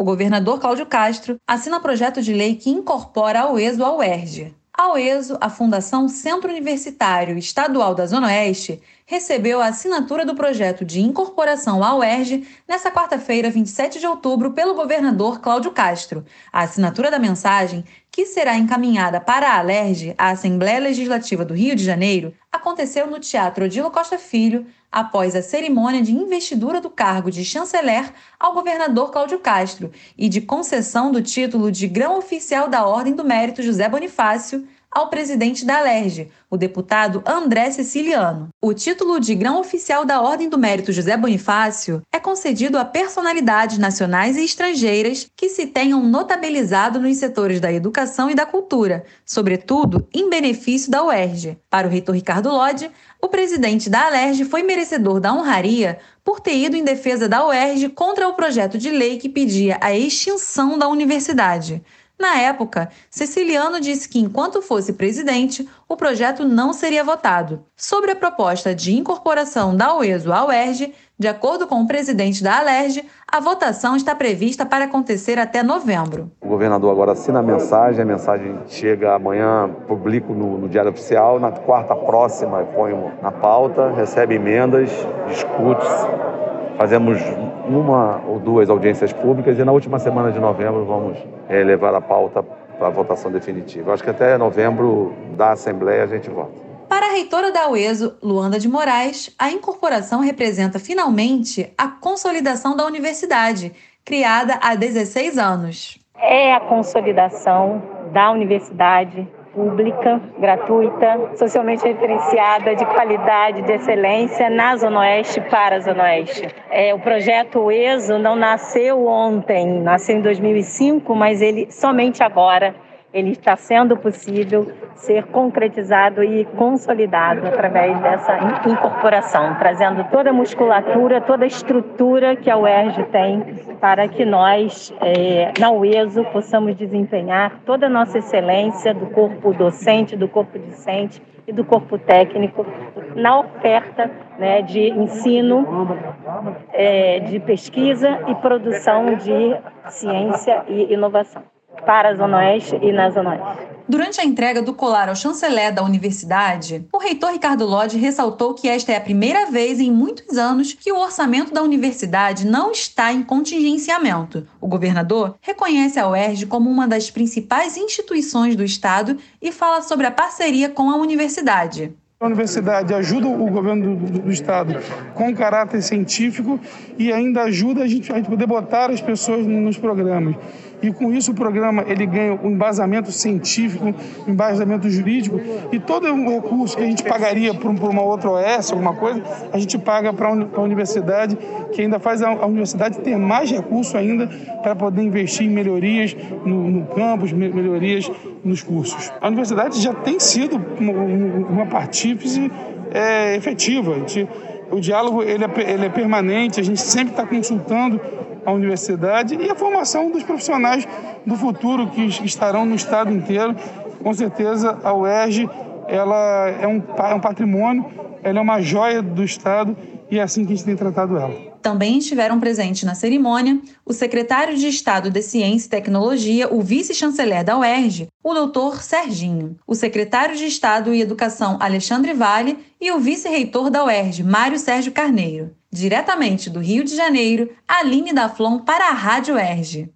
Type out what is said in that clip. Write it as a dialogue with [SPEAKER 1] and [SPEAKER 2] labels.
[SPEAKER 1] O governador Cláudio Castro assina projeto de lei que incorpora a UESO ao UERJ. A UESO, a Fundação Centro Universitário Estadual da Zona Oeste, recebeu a assinatura do projeto de incorporação ao UERJ nesta quarta-feira, 27 de outubro, pelo governador Cláudio Castro. A assinatura da mensagem, que será encaminhada para a Alerj, a Assembleia Legislativa do Rio de Janeiro, aconteceu no Teatro Odilo Costa Filho, após a cerimônia de investidura do cargo de chanceler ao governador Cláudio Castro e de concessão do título de grão oficial da Ordem do Mérito José Bonifácio ao presidente da Alerj, o deputado André Siciliano. O título de grão oficial da Ordem do Mérito José Bonifácio é concedido a personalidades nacionais e estrangeiras que se tenham notabilizado nos setores da educação e da cultura, sobretudo em benefício da UERJ. Para o reitor Ricardo Lodge, o presidente da Alerj foi merecedor da honraria por ter ido em defesa da UERJ contra o projeto de lei que pedia a extinção da universidade. Na época, Ceciliano disse que, enquanto fosse presidente, o projeto não seria votado. Sobre a proposta de incorporação da UESO à UERJ, de acordo com o presidente da Alerj, a votação está prevista para acontecer até novembro.
[SPEAKER 2] O governador agora assina a mensagem, a mensagem chega amanhã, publico no, no Diário Oficial, na quarta próxima ponho na pauta, recebe emendas, discute-se Fazemos uma ou duas audiências públicas e na última semana de novembro vamos é, levar a pauta para a votação definitiva. Acho que até novembro da Assembleia a gente vota.
[SPEAKER 1] Para a reitora da UESO, Luanda de Moraes, a incorporação representa finalmente a consolidação da universidade, criada há 16 anos.
[SPEAKER 3] É a consolidação da universidade pública, gratuita, socialmente referenciada, de qualidade, de excelência na Zona Oeste para a Zona Oeste. É, o projeto ESO não nasceu ontem, nasceu em 2005, mas ele somente agora ele está sendo possível ser concretizado e consolidado através dessa incorporação, trazendo toda a musculatura, toda a estrutura que a UERJ tem para que nós, é, na UESO, possamos desempenhar toda a nossa excelência do corpo docente, do corpo discente e do corpo técnico na oferta né, de ensino, é, de pesquisa e produção de ciência e inovação para a Zona Oeste e na Zona Oeste.
[SPEAKER 1] Durante a entrega do colar ao chanceler da universidade, o reitor Ricardo Lodge ressaltou que esta é a primeira vez em muitos anos que o orçamento da universidade não está em contingenciamento. O governador reconhece a UERJ como uma das principais instituições do Estado e fala sobre a parceria com a universidade.
[SPEAKER 4] A universidade ajuda o governo do, do, do, Estado com caráter científico e ainda ajuda a gente, a gente poder botar as pessoas nos programas e com isso o programa ele ganha um embasamento científico, um embasamento jurídico e todo o recurso que a gente pagaria para uma outra OS, alguma coisa, a gente paga para a universidade, que ainda faz a, universidade ter mais recurso ainda para poder investir em melhorias no, no campus, melhorias nos cursos. A universidade já tem sido uma, uma é, efetiva. O diálogo ele é, ele é permanente, a gente sempre está consultando a universidade e a formação dos profissionais do futuro que estarão no estado inteiro. Com certeza, a UERJ ela é um, é um patrimônio, ela é uma joia do estado e é assim que a gente tem tratado ela.
[SPEAKER 1] Também estiveram presentes na cerimônia o secretário de Estado de Ciência e Tecnologia, o vice-chanceler da UERJ, o doutor Serginho, o secretário de Estado e Educação, Alexandre Vale, e o vice-reitor da UERJ, Mário Sérgio Carneiro. Diretamente do Rio de Janeiro, Aline Daflon para a Rádio UERJ.